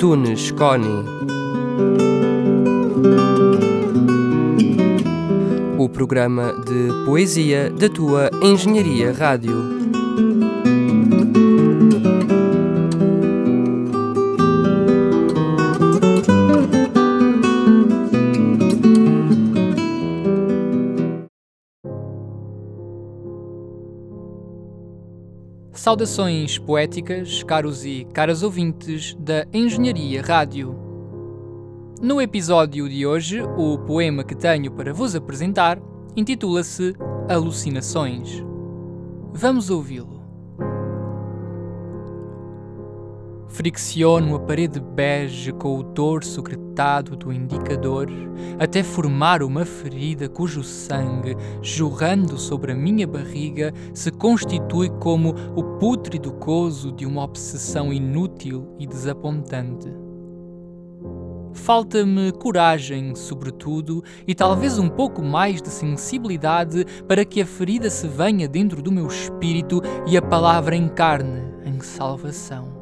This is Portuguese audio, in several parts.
Tunes Coni. O programa de poesia da tua Engenharia Rádio. Saudações poéticas, caros e caras ouvintes da Engenharia Rádio. No episódio de hoje, o poema que tenho para vos apresentar intitula-se Alucinações. Vamos ouvi-lo. Fricciono a parede bege com o dorso do indicador, até formar uma ferida cujo sangue, jorrando sobre a minha barriga, se constitui como o pútrido coso de uma obsessão inútil e desapontante. Falta-me coragem, sobretudo, e talvez um pouco mais de sensibilidade para que a ferida se venha dentro do meu espírito e a palavra encarne em salvação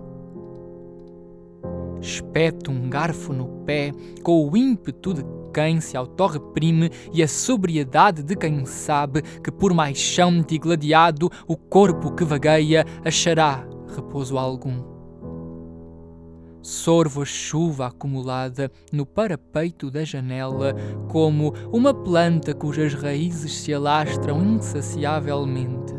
espeto um garfo no pé, com o ímpeto de quem se autorreprime e a sobriedade de quem sabe que, por mais chão digladiado, o corpo que vagueia achará repouso algum. Sorvo a chuva acumulada no parapeito da janela, como uma planta cujas raízes se alastram insaciavelmente.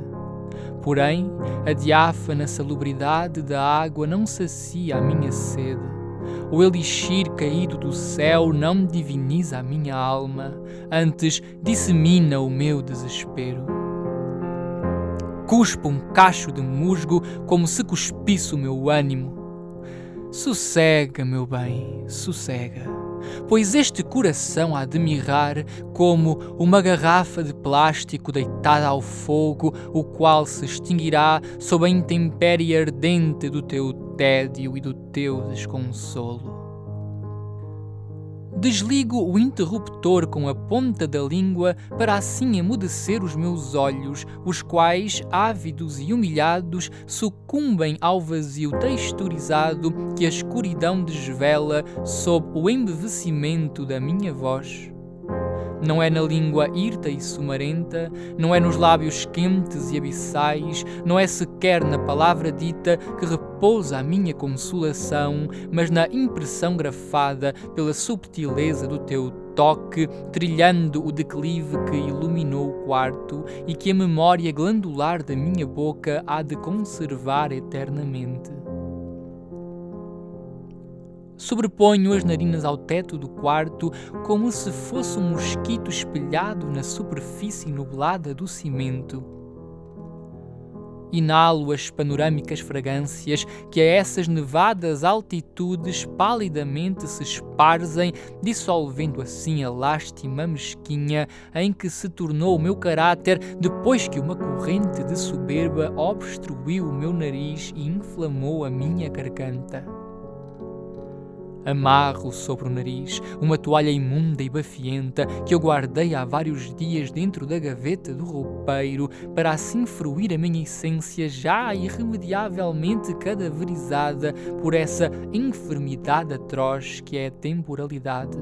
Porém, a diáfana salubridade da água não sacia a minha sede o elixir caído do céu não diviniza a minha alma, antes dissemina o meu desespero. Cuspo um cacho de musgo como se cuspisse o meu ânimo. Sossega, meu bem, sossega, pois este coração há de mirrar como uma garrafa de plástico deitada ao fogo, o qual se extinguirá sob a intempérie ardente do teu tédio e do teu desconsolo. Desligo o interruptor com a ponta da língua para assim emudecer os meus olhos, os quais, ávidos e humilhados, sucumbem ao vazio texturizado que a escuridão desvela sob o embevecimento da minha voz. Não é na língua hirta e sumarenta, não é nos lábios quentes e abissais, não é sequer na palavra dita que repousa a minha consolação, mas na impressão grafada pela subtileza do teu toque, trilhando o declive que iluminou o quarto e que a memória glandular da minha boca há de conservar eternamente. Sobreponho as narinas ao teto do quarto como se fosse um mosquito espelhado na superfície nublada do cimento. Inalo as panorâmicas fragrâncias que a essas nevadas altitudes palidamente se esparzem, dissolvendo assim a lástima mesquinha em que se tornou o meu caráter depois que uma corrente de soberba obstruiu o meu nariz e inflamou a minha garganta. Amarro sobre o nariz uma toalha imunda e bafienta que eu guardei há vários dias dentro da gaveta do roupeiro para assim fruir a minha essência já irremediavelmente cadaverizada por essa enfermidade atroz que é a temporalidade.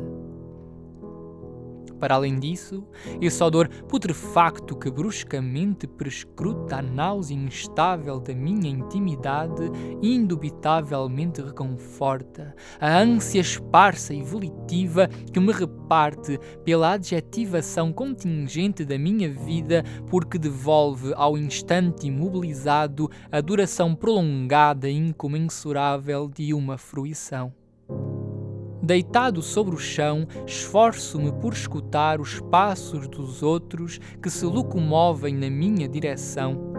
Para além disso, esse odor putrefacto que bruscamente prescruta a náusea instável da minha intimidade indubitavelmente reconforta a ânsia esparsa e volitiva que me reparte pela adjetivação contingente da minha vida, porque devolve ao instante imobilizado a duração prolongada e incomensurável de uma fruição. Deitado sobre o chão, esforço-me por escutar os passos dos outros que se locomovem na minha direção.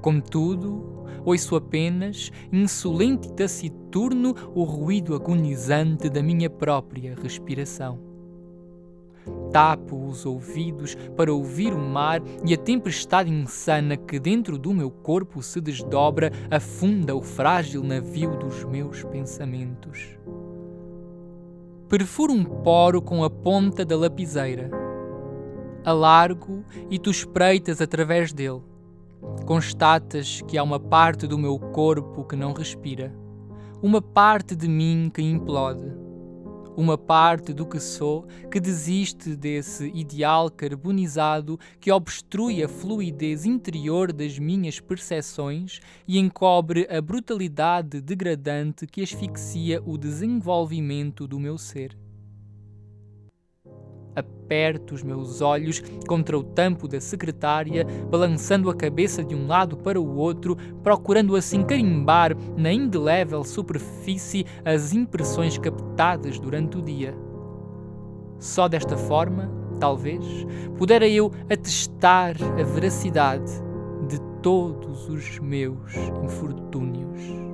Contudo, ouço apenas, insolente e taciturno, o ruído agonizante da minha própria respiração. Tapo os ouvidos para ouvir o mar e a tempestade insana que dentro do meu corpo se desdobra afunda o frágil navio dos meus pensamentos perfuro um poro com a ponta da lapiseira. Alargo e tu espreitas através dele. Constatas que há uma parte do meu corpo que não respira. uma parte de mim que implode uma parte do que sou que desiste desse ideal carbonizado que obstrui a fluidez interior das minhas percepções e encobre a brutalidade degradante que asfixia o desenvolvimento do meu ser aperto os meus olhos contra o tampo da secretária, balançando a cabeça de um lado para o outro, procurando assim carimbar na indelével superfície as impressões captadas durante o dia. Só desta forma, talvez, pudera eu atestar a veracidade de todos os meus infortúnios.